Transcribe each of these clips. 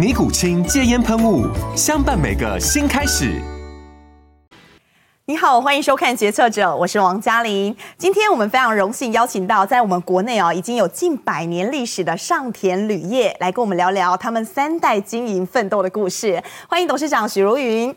尼古清戒烟喷雾，相伴每个新开始。你好，欢迎收看《决策者》，我是王嘉玲。今天我们非常荣幸邀请到在我们国内啊已经有近百年历史的上田铝业来跟我们聊聊他们三代经营奋斗的故事。欢迎董事长许茹芸。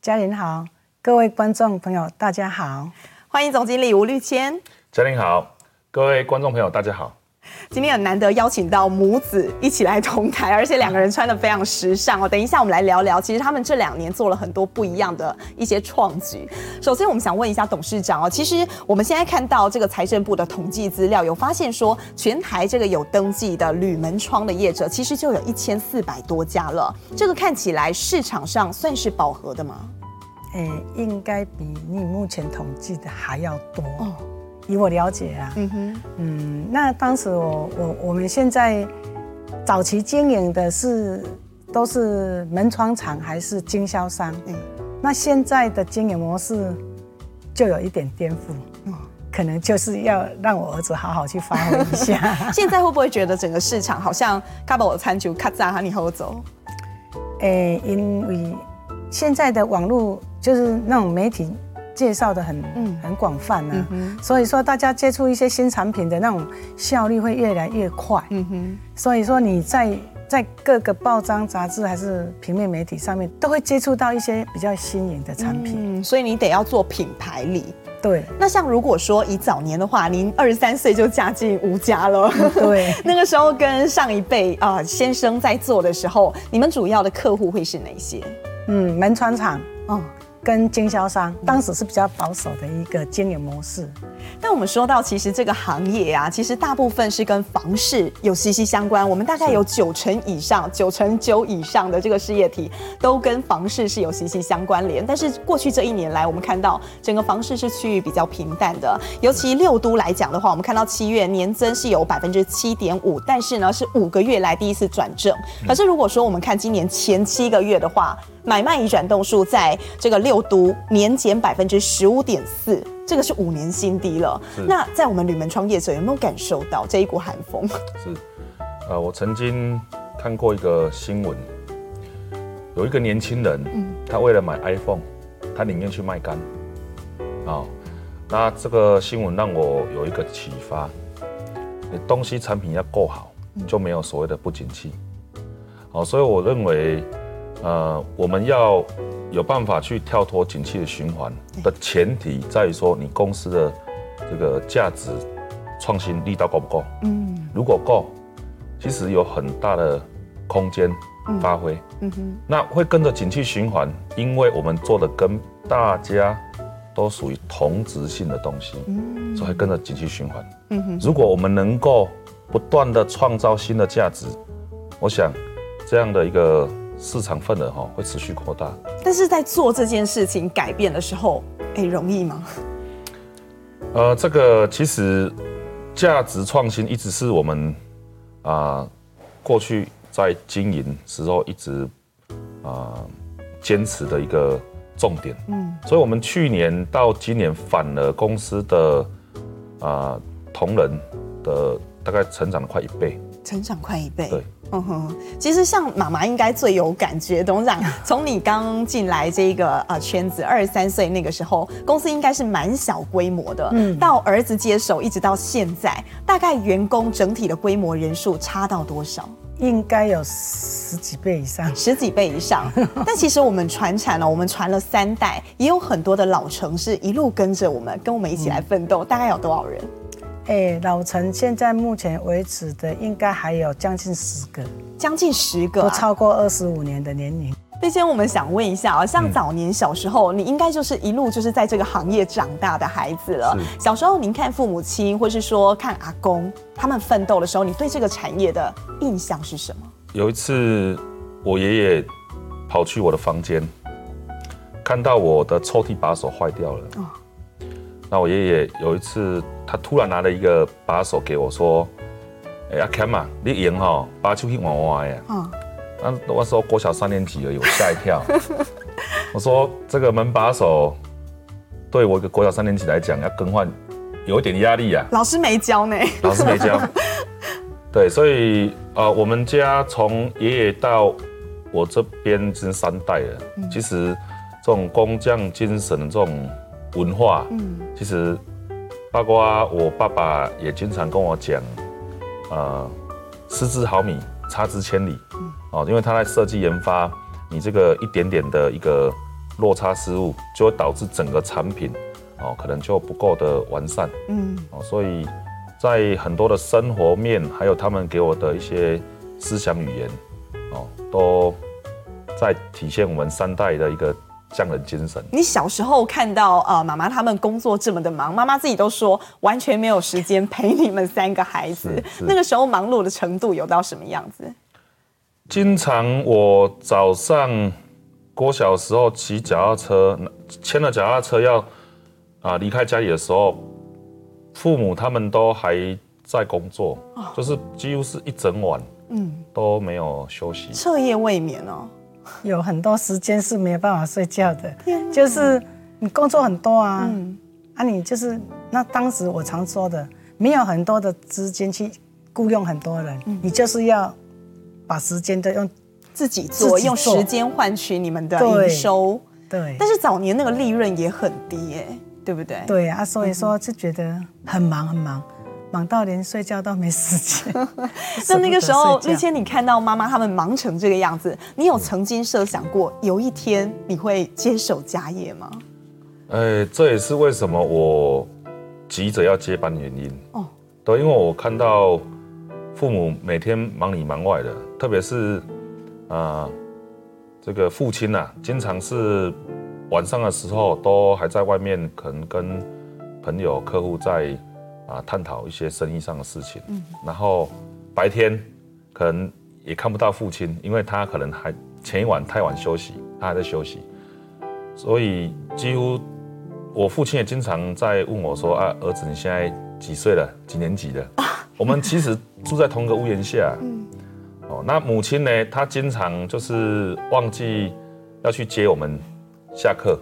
嘉玲好，各位观众朋友大家好。欢迎总经理吴律谦。嘉玲好，各位观众朋友大家好。今天很难得邀请到母子一起来同台，而且两个人穿的非常时尚哦。等一下我们来聊聊，其实他们这两年做了很多不一样的一些创举。首先，我们想问一下董事长哦，其实我们现在看到这个财政部的统计资料，有发现说全台这个有登记的铝门窗的业者，其实就有一千四百多家了。这个看起来市场上算是饱和的吗？诶，应该比你目前统计的还要多。哦以我了解啊，嗯哼，嗯，那当时我我我们现在早期经营的是都是门窗厂还是经销商？嗯，那现在的经营模式就有一点颠覆，嗯，可能就是要让我儿子好好去发挥一下。现在会不会觉得整个市场好像卡把我餐就卡扎哈你后走？诶，因为现在的网络就是那种媒体。介绍的很嗯很广泛啊，嗯、所以说大家接触一些新产品的那种效率会越来越快。嗯哼，所以说你在在各个报章杂志还是平面媒体上面都会接触到一些比较新颖的产品。嗯，所以你得要做品牌力。对，那像如果说以早年的话，您二十三岁就嫁进吴家了。对，那个时候跟上一辈啊、呃、先生在做的时候，你们主要的客户会是哪些？嗯，门窗厂。嗯。跟经销商当时是比较保守的一个经营模式，但我们说到，其实这个行业啊，其实大部分是跟房市有息息相关。我们大概有九成以上、九成九以上的这个事业体都跟房市是有息息相关联。但是过去这一年来，我们看到整个房市是趋于比较平淡的。尤其六都来讲的话，我们看到七月年增是有百分之七点五，但是呢是五个月来第一次转正。可是如果说我们看今年前七个月的话，买卖移转动数在这个六都年减百分之十五点四，这个是五年新低了。那在我们铝门窗业者有没有感受到这一股寒风？是，呃，我曾经看过一个新闻，有一个年轻人，嗯，他为了买 iPhone，他宁愿去卖肝。哦，那这个新闻让我有一个启发，你东西产品要够好，就没有所谓的不景气。好，所以我认为。呃，我们要有办法去跳脱景气的循环的前提，在于说你公司的这个价值创新力道够不够？嗯，如果够，其实有很大的空间发挥。嗯哼，那会跟着景气循环，因为我们做的跟大家都属于同质性的东西，嗯，所以会跟着景气循环。嗯哼，如果我们能够不断的创造新的价值，我想这样的一个。市场份额哈会持续扩大，但是在做这件事情改变的时候，哎，容易吗？呃，这个其实价值创新一直是我们啊过去在经营时候一直啊坚持的一个重点。嗯，所以我们去年到今年反而公司的啊同仁的大概成长了快一倍，成长快一倍。对。嗯哼，其实像妈妈应该最有感觉，董事长，从你刚进来这个呃圈子，二十三岁那个时候，公司应该是蛮小规模的，嗯，到儿子接手一直到现在，大概员工整体的规模人数差到多少？应该有十几倍以上，十几倍以上。但其实我们传产了，我们传了三代，也有很多的老城市一路跟着我们，跟我们一起来奋斗。嗯、大概有多少人？哎、欸，老陈现在目前为止的应该还有将近十个，将近十个、啊，都超过二十五年的年龄。那先我们想问一下啊，像早年小时候，嗯、你应该就是一路就是在这个行业长大的孩子了。小时候您看父母亲，或是说看阿公他们奋斗的时候，你对这个产业的印象是什么？有一次，我爷爷跑去我的房间，看到我的抽屉把手坏掉了。哦。那我爷爷有一次，他突然拿了一个把手给我，说：“哎、欸，阿 Ken 啊，你赢哈，把手去玩玩呀。”嗯。那那时候国小三年级而已，我吓一跳。我说这个门把手对我一个国小三年级来讲要更换，有一点压力啊。老师没教呢。老师没教。对，所以呃，我们家从爷爷到我这边已经三代了。嗯、其实这种工匠精神的这种文化，嗯，其实包括我爸爸也经常跟我讲，呃，失之毫米，差之千里。嗯哦，因为他在设计研发，你这个一点点的一个落差失误，就会导致整个产品哦，可能就不够的完善。嗯，哦，所以在很多的生活面，还有他们给我的一些思想语言，哦，都在体现我们三代的一个匠人精神。你小时候看到呃妈妈他们工作这么的忙，妈妈自己都说完全没有时间陪你们三个孩子。那个时候忙碌的程度有到什么样子？经常我早上国小时候骑脚踏车，牵了脚踏车要啊离开家里的时候，父母他们都还在工作，哦、就是几乎是一整晚，嗯，都没有休息，彻夜未眠哦，有很多时间是没有办法睡觉的，就是你工作很多啊，嗯、啊你就是那当时我常说的，没有很多的资金去雇佣很多人，嗯、你就是要。把时间都用自己做，己做用时间换取你们的营收。对，对但是早年那个利润也很低，哎，对不对？对啊，所以说就觉得很忙很忙，忙到连睡觉都没时间。那那个时候，那天你看到妈妈他们忙成这个样子，你有曾经设想过有一天你会接手家业吗？哎，这也是为什么我急着要接班的原因。哦，对，因为我看到。父母每天忙里忙外的，特别是，啊、呃，这个父亲呐、啊，经常是晚上的时候都还在外面，可能跟朋友、客户在啊、呃、探讨一些生意上的事情。嗯。然后白天可能也看不到父亲，因为他可能还前一晚太晚休息，他还在休息。所以几乎我父亲也经常在问我说：“啊，儿子，你现在几岁了？几年级了？”我们其实住在同个屋檐下，嗯，哦，那母亲呢？她经常就是忘记要去接我们下课。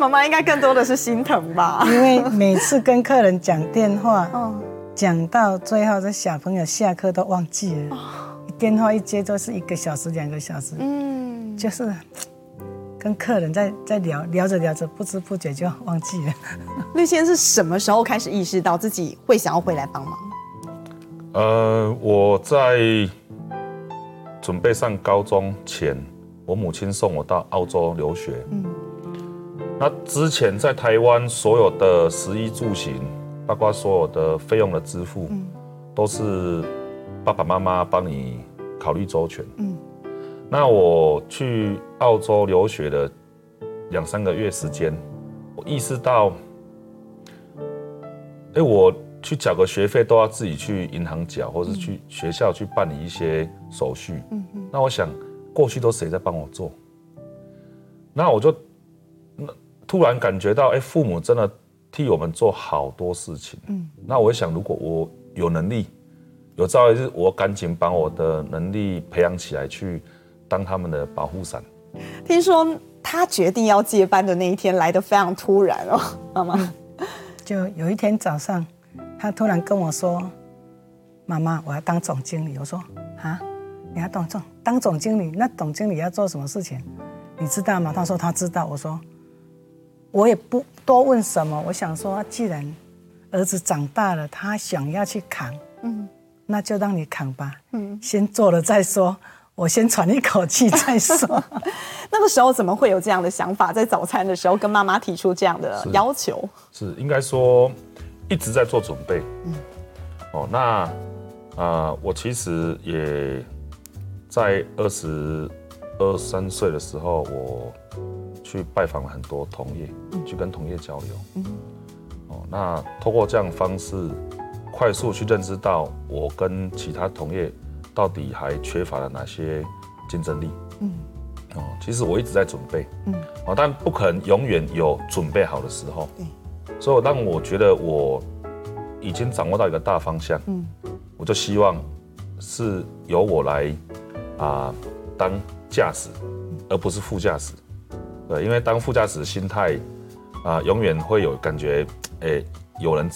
妈妈应该更多的是心疼吧？因为每次跟客人讲电话，嗯，讲到最后，这小朋友下课都忘记了，电话一接都是一个小时、两个小时，嗯，就是跟客人在在聊聊着聊着，不知不觉就忘记了。绿先是什么时候开始意识到自己会想要回来帮忙？呃，我在准备上高中前，我母亲送我到澳洲留学。嗯，那之前在台湾所有的食衣住行，包括所有的费用的支付，嗯，都是爸爸妈妈帮你考虑周全。嗯，那我去澳洲留学的两三个月时间，我意识到，哎，我。去缴个学费都要自己去银行缴，或者是去学校去办理一些手续。嗯嗯。那我想，过去都谁在帮我做？那我就突然感觉到，哎，父母真的替我们做好多事情。嗯。那我想，如果我有能力，有朝一日，我赶紧把我的能力培养起来，去当他们的保护伞。听说他决定要接班的那一天来得非常突然哦，妈妈。就有一天早上。他突然跟我说：“妈妈，我要当总经理。”我说：“啊，你要当总当总经理，那总经理要做什么事情？你知道吗？他说他知道。我说我也不多问什么。我想说，既然儿子长大了，他想要去扛，嗯，那就让你扛吧，嗯，先做了再说。我先喘一口气再说。那个时候怎么会有这样的想法？在早餐的时候跟妈妈提出这样的要求？是，是应该说一直在做准备。嗯，哦，那啊、呃，我其实也在二十二三岁的时候，我去拜访了很多同业，嗯、去跟同业交流。嗯，哦，那透过这样的方式，快速去认知到我跟其他同业。到底还缺乏了哪些竞争力？嗯，哦，其实我一直在准备，嗯，哦，但不可能永远有准备好的时候，对，所以当我觉得我已经掌握到一个大方向，嗯，我就希望是由我来啊、呃、当驾驶，而不是副驾驶，对，因为当副驾驶的心态啊、呃，永远会有感觉，哎、欸。有人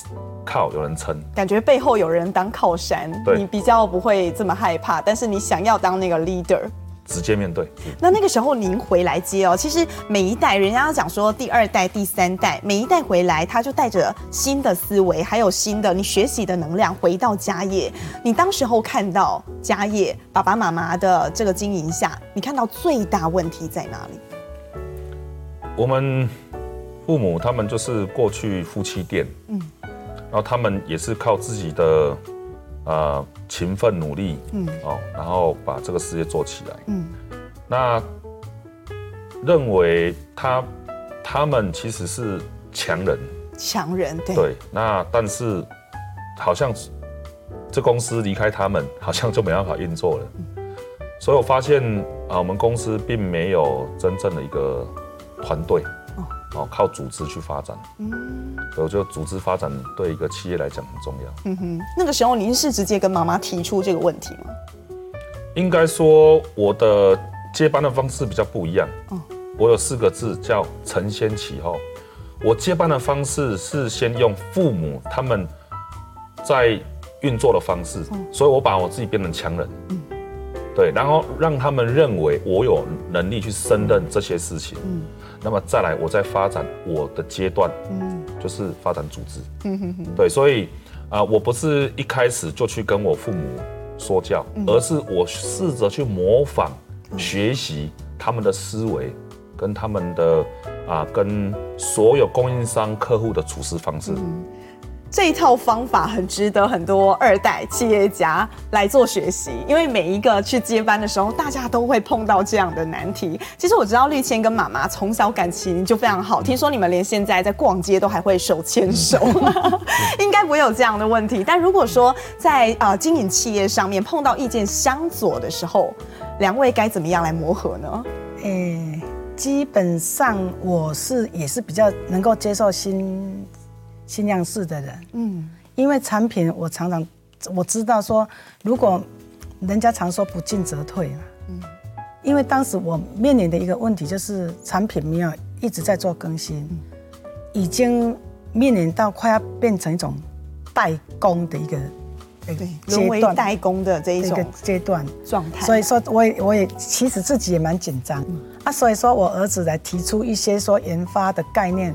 靠，有人撑，感觉背后有人当靠山，对你比较不会这么害怕。但是你想要当那个 leader，直接面对。那那个时候您回来接哦，其实每一代人家要讲说第二代、第三代，每一代回来他就带着新的思维，还有新的你学习的能量回到家业。你当时候看到家业爸爸妈妈的这个经营下，你看到最大问题在哪里？我们。父母他们就是过去夫妻店，嗯，然后他们也是靠自己的呃勤奋努力，嗯，哦，然后把这个事业做起来，嗯，那认为他他们其实是强人，强人，对，对，那但是好像这公司离开他们，好像就没办法运作了，嗯，所以我发现啊，我们公司并没有真正的一个团队。哦，靠组织去发展，嗯，所以我觉得组织发展对一个企业来讲很重要。嗯哼，那个时候您是直接跟妈妈提出这个问题吗？应该说我的接班的方式比较不一样。哦，我有四个字叫承先启后。我接班的方式是先用父母他们在运作的方式，嗯，所以我把我自己变成强人。嗯，对，然后让他们认为我有能力去胜任这些事情。嗯。那么再来，我再发展我的阶段，嗯，就是发展组织，嗯哼哼，对，所以啊、呃，我不是一开始就去跟我父母说教，嗯、而是我试着去模仿、嗯、学习他们的思维，跟他们的啊、呃，跟所有供应商客户的处事方式。嗯这一套方法很值得很多二代企业家来做学习，因为每一个去接班的时候，大家都会碰到这样的难题。其实我知道绿谦跟妈妈从小感情就非常好，听说你们连现在在逛街都还会手牵手，应该不会有这样的问题。但如果说在啊经营企业上面碰到意见相左的时候，两位该怎么样来磨合呢？诶，基本上我是也是比较能够接受新。新样式的人，嗯，因为产品我常常我知道说，如果人家常说不进则退嘛，嗯，因为当时我面临的一个问题就是产品没有一直在做更新，已经面临到快要变成一种代工的一个对沦为代工的这一种阶段。状态，所以说我也我也其实自己也蛮紧张。啊，所以说我儿子来提出一些说研发的概念。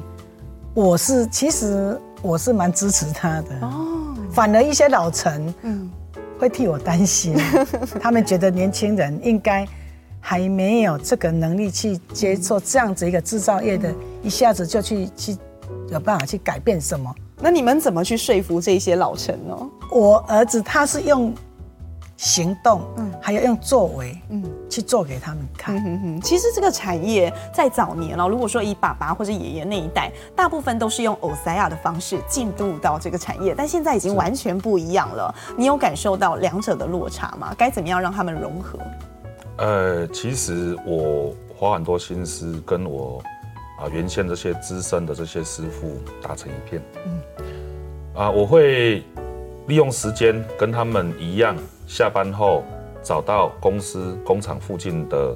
我是其实我是蛮支持他的哦，反而一些老臣嗯会替我担心，他们觉得年轻人应该还没有这个能力去接受这样子一个制造业的，一下子就去去有办法去改变什么？那你们怎么去说服这些老臣呢？我儿子他是用。行动，嗯，还要用作为，嗯，去做给他们看。嗯哼哼。其实这个产业在早年哦，如果说以爸爸或者爷爷那一代，大部分都是用欧塞亚的方式进入到这个产业，但现在已经完全不一样了。你有感受到两者的落差吗？该怎么样让他们融合？呃，其实我花很多心思跟我啊原先这些资深的这些师傅打成一片。嗯，啊，我会利用时间跟他们一样。下班后找到公司工厂附近的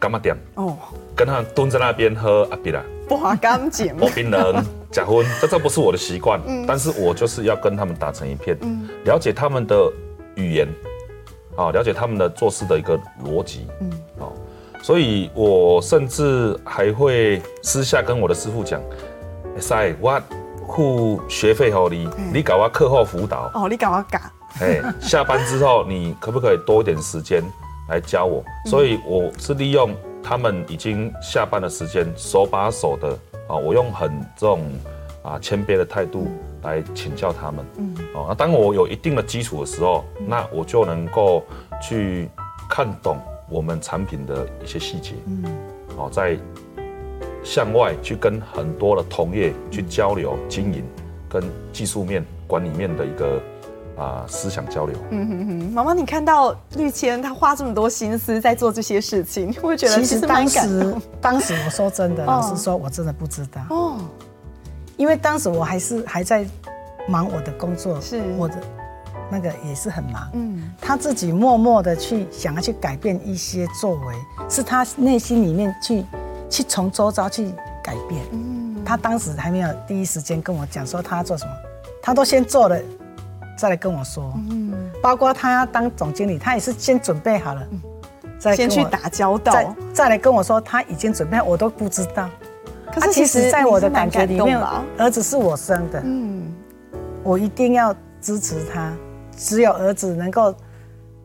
柑仔店。哦，跟他蹲在那边喝阿比拉，不花干净，我冰人假婚，这这不是我的习惯，嗯、但是我就是要跟他们打成一片，嗯、了解他们的语言，啊，了解他们的做事的一个逻辑，嗯，好，所以我甚至还会私下跟我的师傅讲，塞我付学费给你，你搞我课后辅导，哦，你搞我搞，哎，下班之后你可不可以多一点时间来教我？所以我是利用他们已经下班的时间，手把手的啊，我用很这种啊谦卑的态度。来请教他们，嗯，哦，那当我有一定的基础的时候，那我就能够去看懂我们产品的一些细节，嗯，哦，在向外去跟很多的同业去交流经营，跟技术面、管理面的一个啊思想交流。嗯哼哼，妈妈，你看到绿谦他花这么多心思在做这些事情，你会觉得其实当时，当时我说真的，老实说，我真的不知道哦。因为当时我还是还在忙我的工作，是我的那个也是很忙。嗯，他自己默默的去想要去改变一些作为，是他内心里面去去从周遭去改变。嗯，他当时还没有第一时间跟我讲说他要做什么，他都先做了再来跟我说。嗯，包括他要当总经理，他也是先准备好了，再先去打交道，再再来跟我说他已经准备好，我都不知道。可是其实，在我的感觉里面，儿子是我生的，嗯，我一定要支持他。只有儿子能够，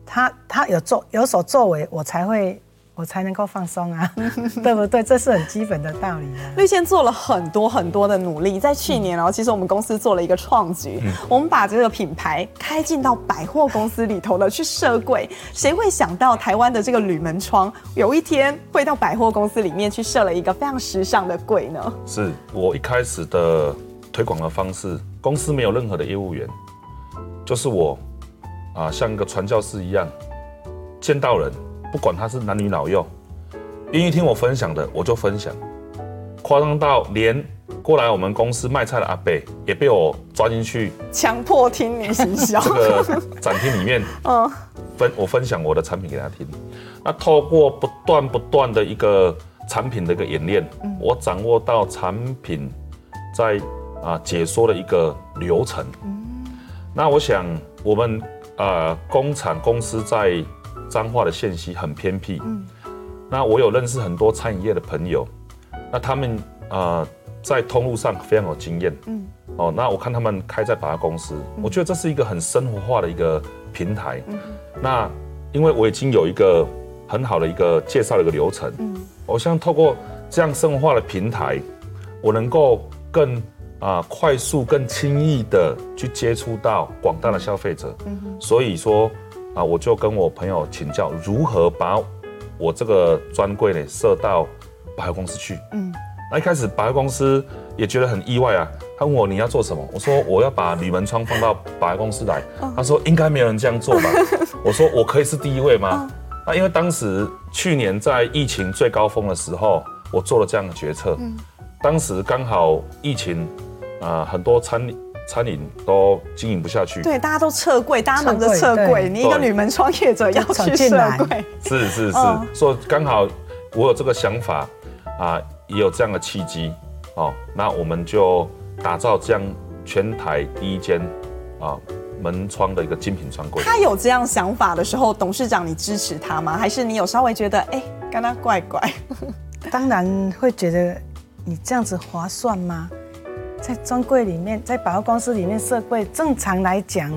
他他有作有所作为，我才会。我才能够放松啊，对不对？这是很基本的道理啊。律谦做了很多很多的努力，在去年哦，其实我们公司做了一个创举，我们把这个品牌开进到百货公司里头了去设柜。谁会想到台湾的这个铝门窗有一天会到百货公司里面去设了一个非常时尚的柜呢？是我一开始的推广的方式，公司没有任何的业务员，就是我啊，像一个传教士一样，见到人。不管他是男女老幼，愿意听我分享的，我就分享。夸张到连过来我们公司卖菜的阿伯也被我抓进去，强迫听你行销。这个展厅里面，嗯，分我分享我的产品给他听。那透过不断不断的一个产品的一个演练，我掌握到产品在啊解说的一个流程。那我想我们呃工厂公司在。彰化的线西很偏僻，嗯，那我有认识很多餐饮业的朋友，那他们呃在通路上非常有经验，嗯，哦，那我看他们开在百货公司，我觉得这是一个很生活化的一个平台，嗯，那因为我已经有一个很好的一个介绍的一个流程，嗯，我想透过这样生活化的平台，我能够更啊、呃、快速、更轻易的去接触到广大的消费者，嗯，所以说。啊，我就跟我朋友请教如何把我这个专柜呢设到百货公司去。嗯，那一开始百货公司也觉得很意外啊。他问我你要做什么？我说我要把铝门窗放到百货公司来。他说应该没有人这样做吧？我说我可以是第一位吗？那因为当时去年在疫情最高峰的时候，我做了这样的决策。嗯，当时刚好疫情啊，很多餐餐饮都经营不下去，对，大家都撤柜，大家忙着撤柜，你一个女门创业者要去撤柜，是是是，所以刚好我有这个想法啊，也有这样的契机哦，那我们就打造这样全台第一间啊门窗的一个精品专柜。他有这样想法的时候，董事长你支持他吗？还是你有稍微觉得哎，跟他怪怪？当然会觉得你这样子划算吗？在专柜里面，在百货公司里面设柜，正常来讲，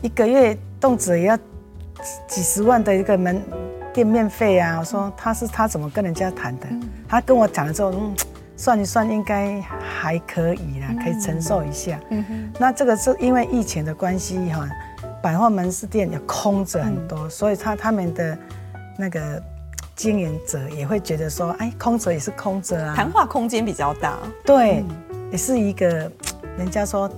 一个月动辄也要几十万的一个门店面费啊。我说他是他怎么跟人家谈的？他跟我讲了之后，嗯，算一算应该还可以啦，可以承受一下。那这个是因为疫情的关系哈，百货门市店也空着很多，所以他他们的那个经营者也会觉得说，哎，空着也是空着啊，谈话空间比较大。对。也是一个，人家说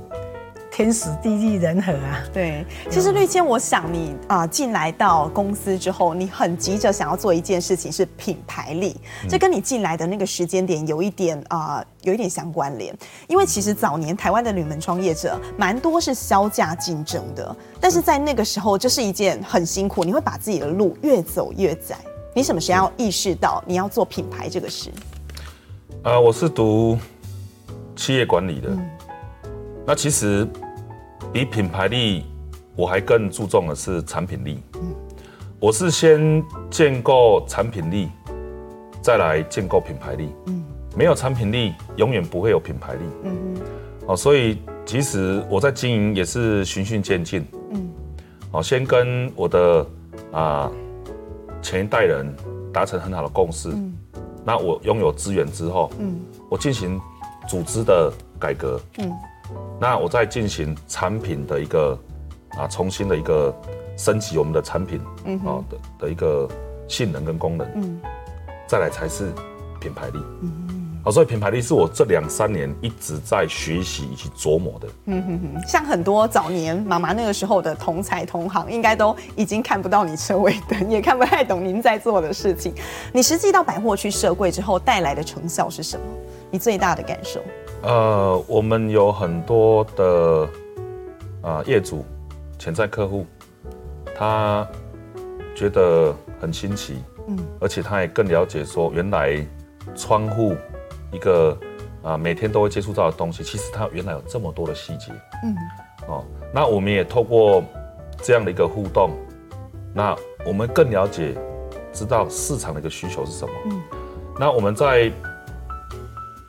天时地利人和啊。对，其实绿谦，我想你啊进来到公司之后，你很急着想要做一件事情，是品牌力。这跟你进来的那个时间点有一点啊，有一点相关联。因为其实早年台湾的铝门创业者蛮多是销价竞争的，但是在那个时候，这是一件很辛苦，你会把自己的路越走越窄。你什么时候要意识到你要做品牌这个事？呃，我是读。企业管理的，那其实比品牌力，我还更注重的是产品力。我是先建构产品力，再来建构品牌力。嗯，没有产品力，永远不会有品牌力。嗯嗯。哦，所以其实我在经营也是循序渐进。嗯。哦，先跟我的啊前一代人达成很好的共识。嗯。那我拥有资源之后，嗯，我进行组织的改革。嗯。那我在进行产品的一个啊重新的一个。升级我们的产品，嗯，啊的的一个性能跟功能，嗯，再来才是品牌力，嗯，好，所以品牌力是我这两三年一直在学习以及琢磨的，嗯哼哼，像很多早年妈妈那个时候的同才同行，应该都已经看不到你车尾灯，也看不太懂您在做的事情。你实际到百货去设柜之后带来的成效是什么？你最大的感受？呃，我们有很多的啊、呃、业主潜在客户。他觉得很新奇，嗯，而且他也更了解说，原来窗户一个啊每天都会接触到的东西，其实它原来有这么多的细节，嗯，哦，那我们也透过这样的一个互动，那我们更了解知道市场的一个需求是什么，嗯，那我们在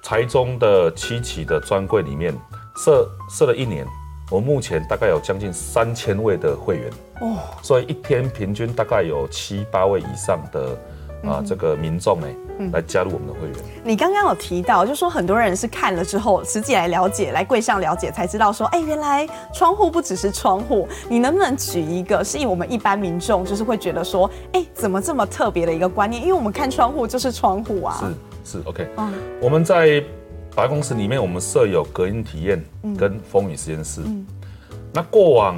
台中的七期的专柜里面设设了一年。我目前大概有将近三千位的会员哦，所以一天平均大概有七八位以上的啊这个民众哎来加入我们的会员。你刚刚有提到，就说很多人是看了之后实际来了解，来柜上了解才知道说，哎，原来窗户不只是窗户。你能不能举一个，是以我们一般民众就是会觉得说，哎，怎么这么特别的一个观念？因为我们看窗户就是窗户啊。是是 OK，嗯，我们在。百货公司里面，我们设有隔音体验跟风雨实验室。嗯、那过往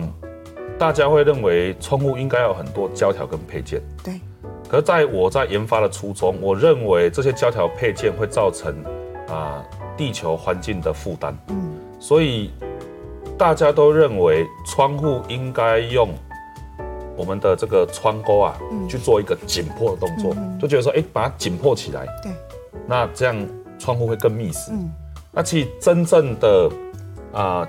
大家会认为窗户应该有很多胶条跟配件。对。可是在我在研发的初衷，我认为这些胶条配件会造成啊地球环境的负担。嗯。所以大家都认为窗户应该用我们的这个窗钩啊，去做一个紧迫的动作，就觉得说，哎，把它紧迫起来。对。那这样。窗户会更密实。嗯，那其实真正的啊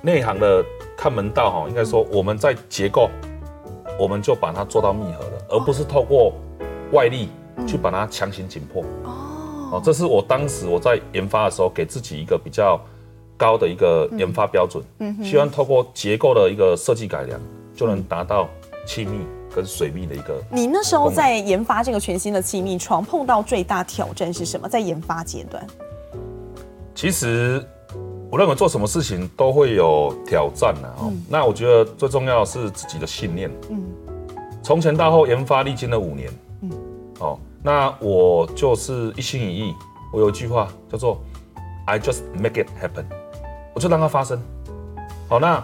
内行的看门道哈，应该说我们在结构，我们就把它做到密合了，而不是透过外力去把它强行紧迫。哦，这是我当时我在研发的时候给自己一个比较高的一个研发标准。嗯，希望透过结构的一个设计改良，就能达到气密。跟水密的一个，你那时候在研发这个全新的气密窗，碰到最大挑战是什么？在研发阶段，其实我认为做什么事情都会有挑战的哦。那我觉得最重要的是自己的信念。嗯，从前到后研发历经了五年。嗯，哦，那我就是一心一意。我有一句话叫做 “I just make it happen”，我就让它发生。好，那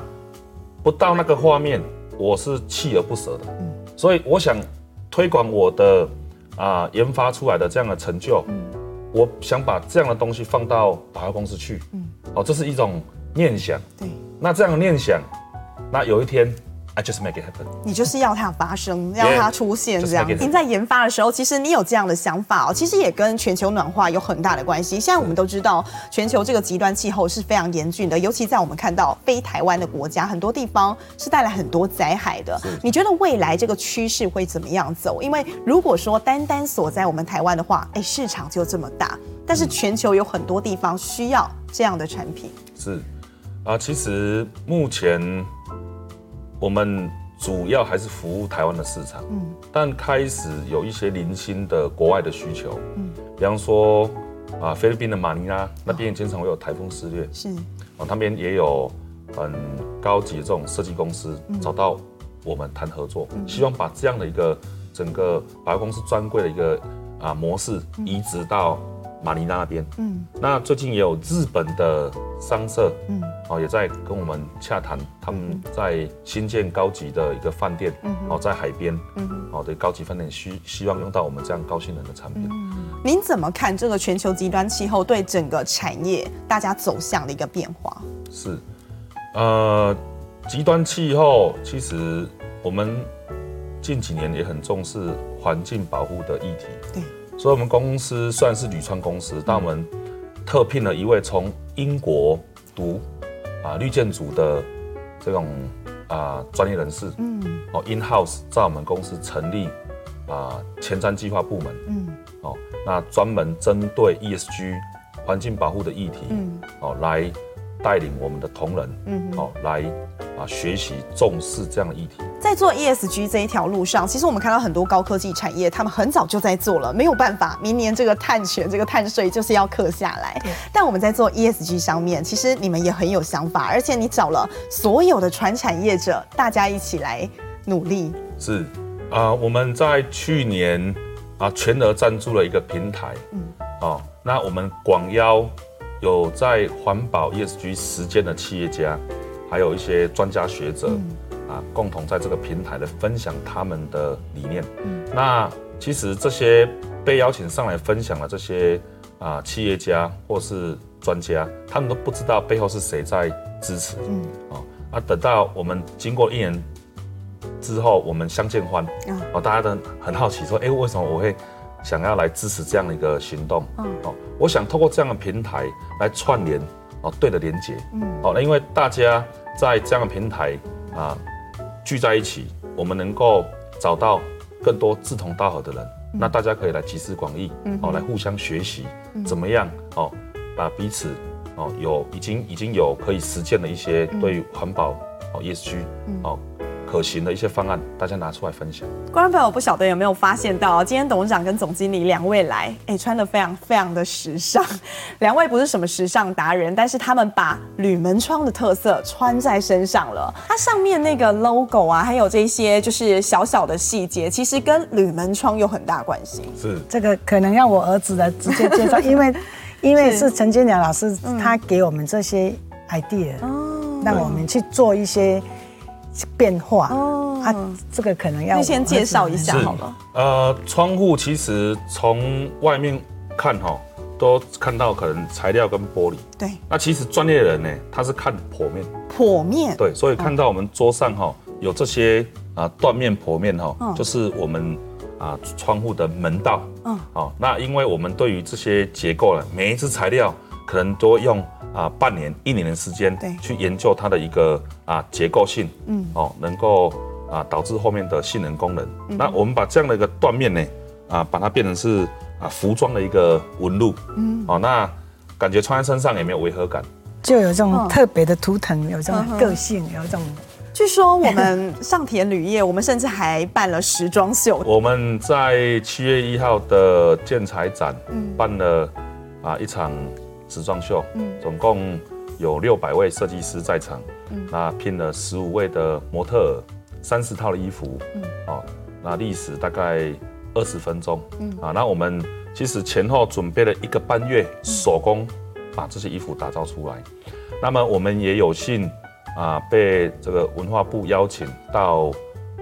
不到那个画面，我是锲而不舍的。嗯。所以我想推广我的啊研发出来的这样的成就，嗯，我想把这样的东西放到百货公司去，嗯，哦，这是一种念想，对，那这样的念想，那有一天。I just make it happen。你就是要它发生，要它出现这样。您在研发的时候，其实你有这样的想法哦，其实也跟全球暖化有很大的关系。现在我们都知道，全球这个极端气候是非常严峻的，尤其在我们看到非台湾的国家，很多地方是带来很多灾害的。你觉得未来这个趋势会怎么样走？因为如果说单单锁在我们台湾的话，哎，市场就这么大，但是全球有很多地方需要这样的产品。是啊，其实目前。我们主要还是服务台湾的市场，嗯，但开始有一些零星的国外的需求，嗯，比方说啊，菲律宾的马尼拉那边经常会有台风肆虐，是，啊，那边也有很高级的这种设计公司找到我们谈合作，希望把这样的一个整个百货公司专柜的一个啊模式移植到。马尼拉那边，嗯，那最近也有日本的商社，嗯，哦，也在跟我们洽谈，他们在新建高级的一个饭店，嗯，哦，在海边，嗯，哦，对，高级饭店需希望用到我们这样高性能的产品。嗯，您怎么看这个全球极端气候对整个产业大家走向的一个变化？是，呃，极端气候其实我们近几年也很重视环境保护的议题，对。所以，我们公司算是铝窗公司，但我们特聘了一位从英国读啊绿建筑的这种啊专业人士，嗯，哦，in house 在我们公司成立啊前瞻计划部门，嗯，哦，那专门针对 ESG 环境保护的议题，嗯，哦，来带领我们的同仁，嗯，哦，来啊学习重视这样的议题。在做 ESG 这一条路上，其实我们看到很多高科技产业，他们很早就在做了，没有办法，明年这个碳权、这个碳税就是要刻下来。但我们在做 ESG 上面，其实你们也很有想法，而且你找了所有的传产业者，大家一起来努力。是啊、呃，我们在去年啊全额赞助了一个平台，嗯，哦，那我们广邀有在环保 ESG 实践的企业家，还有一些专家学者。嗯啊，共同在这个平台来分享他们的理念。嗯，那其实这些被邀请上来分享的这些啊企业家或是专家，他们都不知道背后是谁在支持。嗯，哦，啊，等到我们经过一年之后，我们相见欢。哦，大家都很好奇，说，哎，为什么我会想要来支持这样的一个行动？嗯，哦，我想透过这样的平台来串联哦，对的连接。嗯，哦，那因为大家在这样的平台啊。聚在一起，我们能够找到更多志同道合的人，嗯、那大家可以来集思广益，嗯、哦，来互相学习，嗯、怎么样哦，把彼此哦有已经已经有可以实践的一些对环保、嗯、哦 ESG 哦。可行的一些方案，大家拿出来分享。观众朋友，我不晓得有没有发现到，今天董事长跟总经理两位来，哎，穿的非常非常的时尚。两位不是什么时尚达人，但是他们把铝门窗的特色穿在身上了。它上面那个 logo 啊，还有这些就是小小的细节，其实跟铝门窗有很大关系。是这个可能要我儿子的直接介绍，因为 因为是陈建良老师他给我们这些 idea，哦，让我们去做一些。变化哦，啊，这个可能要先介绍一下好了。呃，窗户其实从外面看哈，都看到可能材料跟玻璃。对。那其实专业的人呢，他是看剖面。剖面。对，所以看到我们桌上哈有这些啊断面剖面哈，就是我们啊窗户的门道。嗯。哦，那因为我们对于这些结构呢，每一次材料可能都用。啊，半年、一年的时间，对，去研究它的一个啊结构性，嗯，哦，能够啊导致后面的性能功能。嗯、那我们把这样的一个断面呢，啊，把它变成是啊服装的一个纹路，嗯，哦，那感觉穿在身上也没有违和感，就有这种特别的图腾，有这种个性，有这种。据说我们 上田铝业，我们甚至还办了时装秀。我们在七月一号的建材展，嗯，办了啊一场。时装秀，嗯，总共有六百位设计师在场，嗯，那聘了十五位的模特，三十套的衣服，嗯，哦，那历时大概二十分钟，嗯，啊，那我们其实前后准备了一个半月，手工把这些衣服打造出来。那么我们也有幸啊，被这个文化部邀请到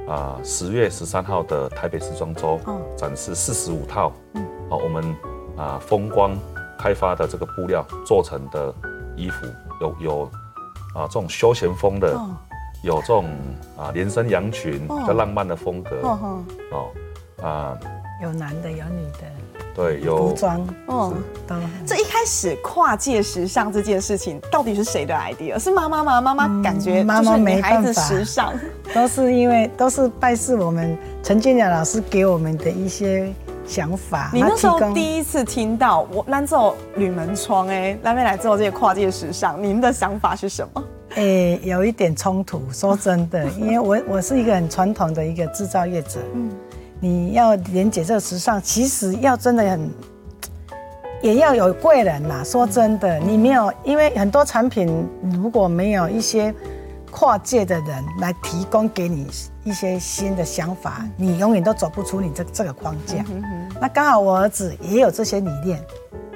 啊十月十三号的台北时装周，展示四十五套，嗯，好，我们啊风光。开发的这个布料做成的衣服，有有啊这种休闲风的，哦、有这种啊连身洋裙，比较浪漫的风格哦，哦啊，有男的有女的，对，有服装哦。这一开始跨界时尚这件事情，到底是谁的 idea？是妈妈吗？妈妈感觉妈妈没孩子时尚，都是因为都是拜师我们陈建良老师给我们的一些。想法，你那时候第一次听到我来做铝门窗，哎，来没来做这些跨界时尚？您的想法是什么？哎、欸，有一点冲突。说真的，因为我我是一个很传统的一个制造业者，嗯，你要连接这个时尚，其实要真的很，也要有贵人呐。说真的，你没有，因为很多产品如果没有一些。跨界的人来提供给你一些新的想法，你永远都走不出你这这个框架。那刚好我儿子也有这些理念，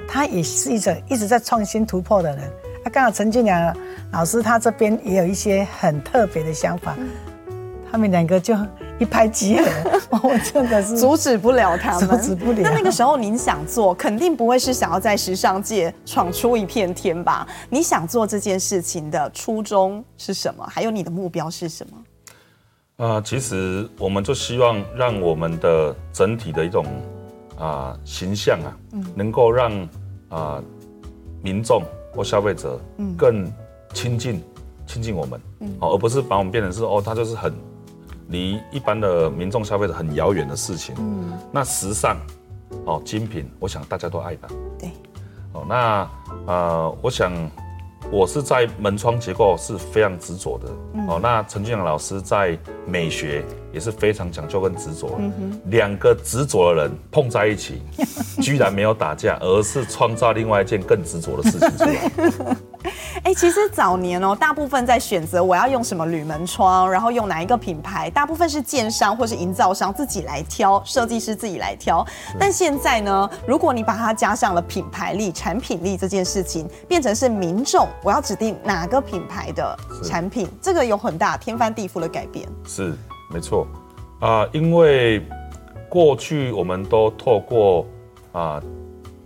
他也是一种一直在创新突破的人。那刚好陈俊良老师他这边也有一些很特别的想法，嗯、他们两个就。一拍即合，我真的是阻止不了他们，阻止不了。那那个时候您想做，肯定不会是想要在时尚界闯出一片天吧？你想做这件事情的初衷是什么？还有你的目标是什么？啊、呃，其实我们就希望让我们的整体的一种啊、呃、形象啊，嗯、能够让啊、呃、民众或消费者更亲近亲近我们，哦，而不是把我们变成是哦，他就是很离一般的民众消费者很遥远的事情。嗯，那时尚，哦，精品，我想大家都爱吧。对，哦，那呃，我想我是在门窗结构是非常执着的。哦，那陈俊阳老师在美学也是非常讲究跟执着。两个执着的人碰在一起，居然没有打架，而是创造另外一件更执着的事情出来。哎，其实早年哦，大部分在选择我要用什么铝门窗，然后用哪一个品牌，大部分是建商或是营造商自己来挑，设计师自己来挑。但现在呢，如果你把它加上了品牌力、产品力这件事情，变成是民众我要指定哪个品牌的产品，这个有很大天翻地覆的改变。是，没错啊，因为过去我们都透过啊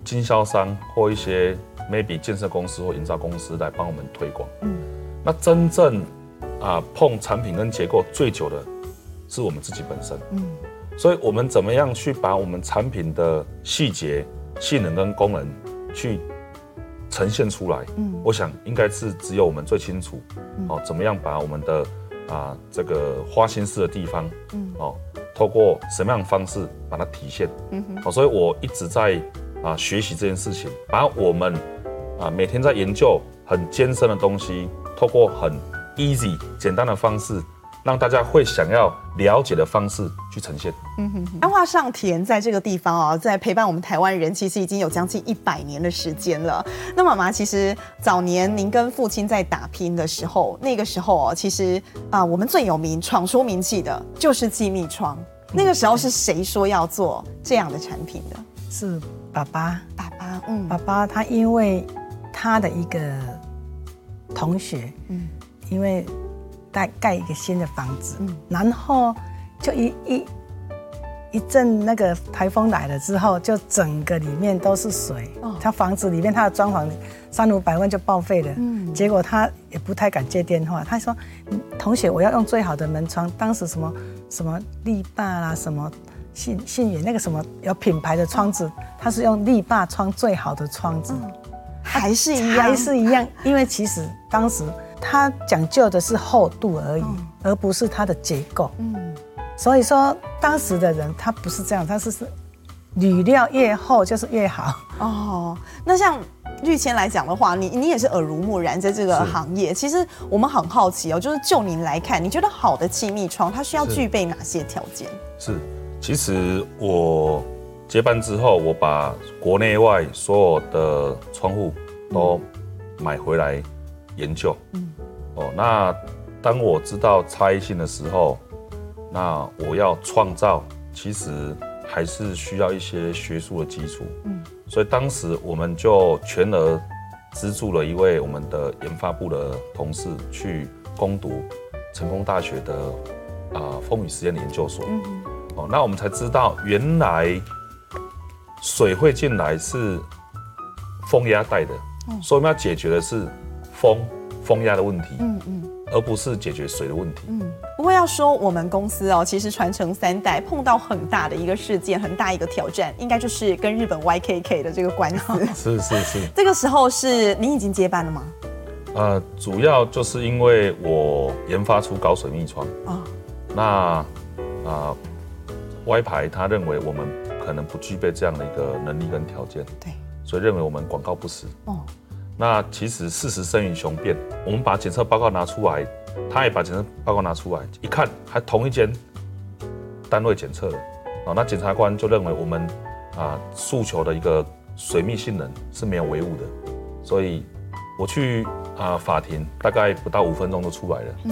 经销商或一些。Maybe 建设公司或营造公司来帮我们推广。嗯，那真正啊碰产品跟结构最久的是我们自己本身。嗯，所以我们怎么样去把我们产品的细节、性能跟功能去呈现出来？嗯，我想应该是只有我们最清楚。哦，怎么样把我们的啊这个花心思的地方，嗯，哦，透过什么样的方式把它体现？嗯哼，好，所以我一直在啊学习这件事情，把我们。啊，每天在研究很艰深的东西，透过很 easy 简单的方式，让大家会想要了解的方式去呈现。嗯哼，安化上田在这个地方啊，在陪伴我们台湾人，其实已经有将近一百年的时间了。那妈妈，其实早年您跟父亲在打拼的时候，那个时候哦，其实啊，我们最有名、闯出名气的就是气密窗。那个时候是谁说要做这样的产品的？是爸爸，爸爸，嗯，爸爸他因为。他的一个同学，嗯，因为盖盖一个新的房子，嗯，然后就一一一阵那个台风来了之后，就整个里面都是水，哦，他房子里面他的装潢三五百万就报废了，嗯，结果他也不太敢接电话，他说，同学，我要用最好的门窗，当时什么什么力霸啦，什么信信远那个什么有品牌的窗子，他是用力霸窗最好的窗子。嗯还是一样，还是一样，因为其实当时它讲究的是厚度而已，嗯、而不是它的结构。嗯，所以说当时的人他不是这样，他是是铝料越厚就是越好。哦，那像绿谦来讲的话，你你也是耳濡目染在这个行业。其实我们很好奇哦，就是就您来看，你觉得好的气密窗它需要具备哪些条件？是，其实我。接班之后，我把国内外所有的窗户都买回来研究。嗯，哦，那当我知道差异性的时候，那我要创造，其实还是需要一些学术的基础。嗯，所以当时我们就全额资助了一位我们的研发部的同事去攻读成功大学的啊风雨实验研究所。嗯，哦，那我们才知道原来。水会进来是风压带的，所以我们要解决的是风风压的问题，嗯嗯，而不是解决水的问题。嗯，不过要说我们公司哦，其实传承三代碰到很大的一个事件，很大一个挑战，应该就是跟日本 YKK 的这个官司。是是是。这个时候是你已经接班了吗？呃，主要就是因为我研发出高水密窗啊，那啊 Y 牌他认为我们。可能不具备这样的一个能力跟条件，对，所以认为我们广告不实。哦，那其实事实胜于雄辩，我们把检测报告拿出来，他也把检测报告拿出来，一看还同一间单位检测的，哦，那检察官就认为我们啊诉求的一个水密性能是没有违误的，所以我去啊法庭大概不到五分钟就出来了。嗯，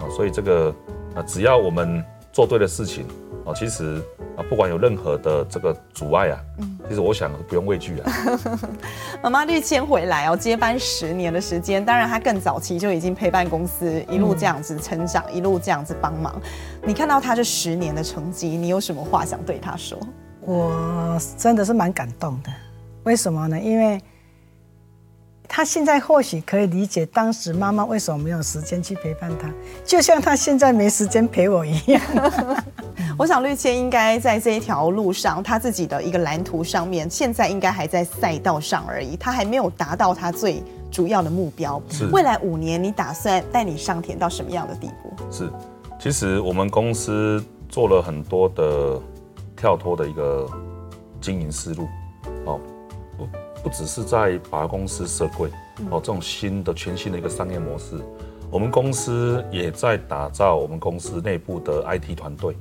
啊，所以这个啊只要我们做对的事情，啊，其实。啊，不管有任何的这个阻碍啊，嗯，其实我想不用畏惧啊。妈妈绿迁回来哦，接班十年的时间，当然她更早期就已经陪伴公司一路这样子成长，嗯、一路这样子帮忙。你看到她这十年的成绩，你有什么话想对她说？我真的是蛮感动的，为什么呢？因为。他现在或许可以理解当时妈妈为什么没有时间去陪伴他，就像他现在没时间陪我一样。我想绿谦应该在这一条路上，他自己的一个蓝图上面，现在应该还在赛道上而已，他还没有达到他最主要的目标。是未来五年，你打算带你上田到什么样的地步？是，其实我们公司做了很多的跳脱的一个经营思路，哦，不不只是在把公司设柜，哦，这种新的全新的一个商业模式，我们公司也在打造我们公司内部的 IT 团队。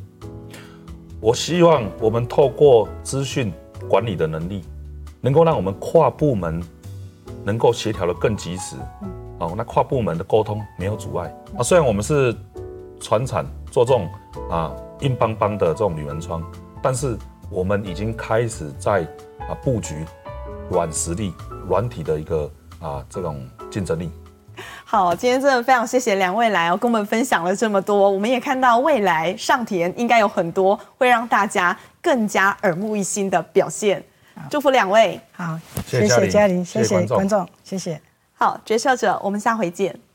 我希望我们透过资讯管理的能力，能够让我们跨部门能够协调的更及时。哦，那跨部门的沟通没有阻碍。啊虽然我们是传产做这种啊硬邦邦的这种铝门窗，但是我们已经开始在啊布局软实力、软体的一个啊这种竞争力。好，今天真的非常谢谢两位来哦，跟我们分享了这么多。我们也看到未来上田应该有很多会让大家更加耳目一新的表现。祝福两位。好，谢谢嘉玲，谢谢观众，谢谢。好，决策者，我们下回见。